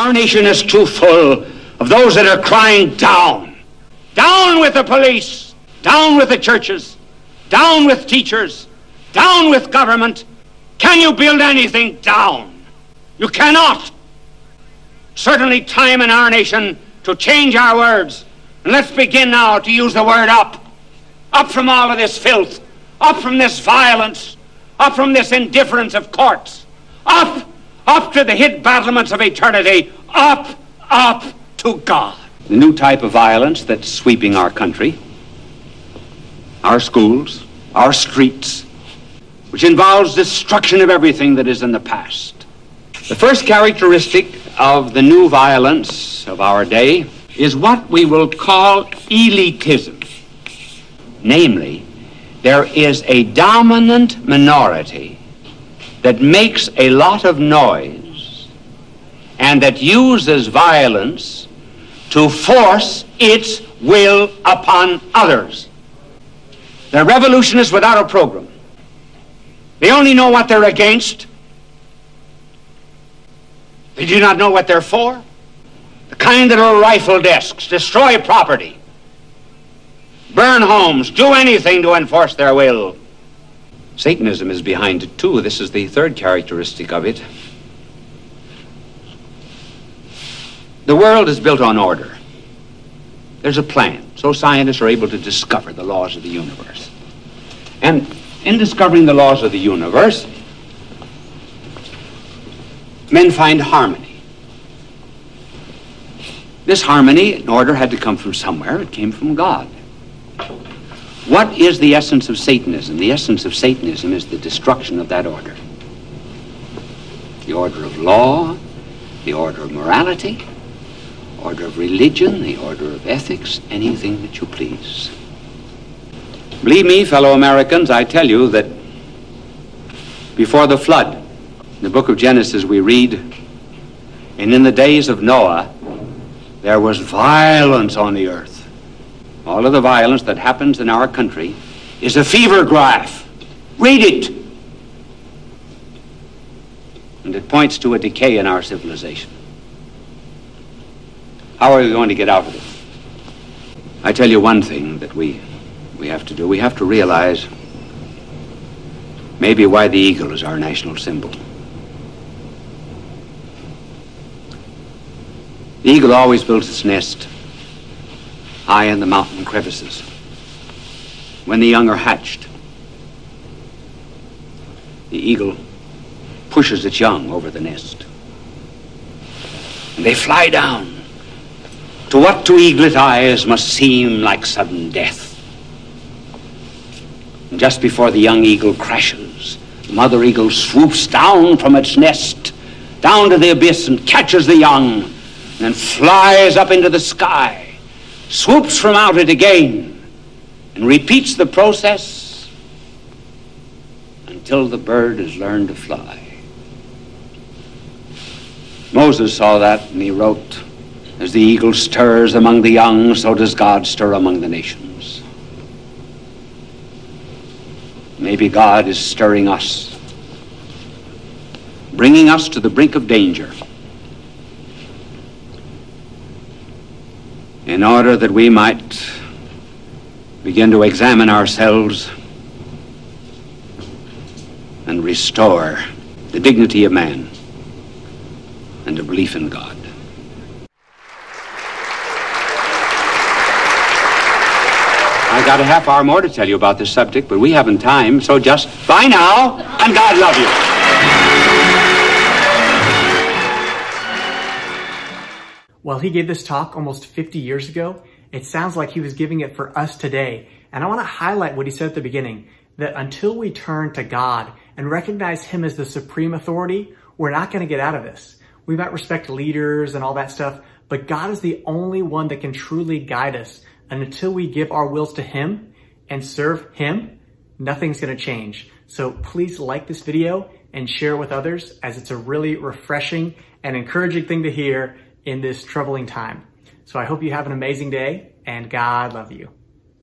Our nation is too full of those that are crying down. Down with the police, down with the churches, down with teachers, down with government. Can you build anything down? You cannot. Certainly time in our nation to change our words. And let's begin now to use the word up. Up from all of this filth. Up from this violence. Up from this indifference of courts. Up, up to the hid battlements of eternity. Up, up to God. The new type of violence that's sweeping our country, our schools, our streets, which involves destruction of everything that is in the past. The first characteristic of the new violence of our day is what we will call elitism. Namely, there is a dominant minority that makes a lot of noise and that uses violence to force its will upon others. They're revolutionists without a program. They only know what they're against. They do not know what they're for. The kind that are rifle desks, destroy property, burn homes, do anything to enforce their will. Satanism is behind it too. This is the third characteristic of it. The world is built on order. There's a plan. So scientists are able to discover the laws of the universe. And in discovering the laws of the universe, men find harmony. This harmony and order had to come from somewhere. It came from God. What is the essence of Satanism? The essence of Satanism is the destruction of that order. The order of law, the order of morality, order of religion, the order of ethics, anything that you please. Believe me, fellow Americans, I tell you that before the flood, in the book of Genesis we read, and in the days of Noah, there was violence on the earth. All of the violence that happens in our country is a fever graph. Read it. And it points to a decay in our civilization. How are we going to get out of it? I tell you one thing that we, we have to do. We have to realize maybe why the eagle is our national symbol. The eagle always builds its nest high in the mountain crevices. When the young are hatched, the eagle pushes its young over the nest. And they fly down to what to eaglet eyes must seem like sudden death. And just before the young eagle crashes, the mother eagle swoops down from its nest, down to the abyss and catches the young, and then flies up into the sky, swoops from out it again, and repeats the process until the bird has learned to fly. Moses saw that and he wrote, as the eagle stirs among the young, so does God stir among the nations. Maybe God is stirring us, bringing us to the brink of danger, in order that we might begin to examine ourselves and restore the dignity of man and a belief in God. I got a half hour more to tell you about this subject, but we haven't time, so just bye now, and God love you. Well, he gave this talk almost 50 years ago. It sounds like he was giving it for us today. And I want to highlight what he said at the beginning, that until we turn to God and recognize him as the supreme authority, we're not going to get out of this. We might respect leaders and all that stuff, but God is the only one that can truly guide us and until we give our wills to him and serve him, nothing's gonna change. So please like this video and share it with others as it's a really refreshing and encouraging thing to hear in this troubling time. So I hope you have an amazing day and God love you.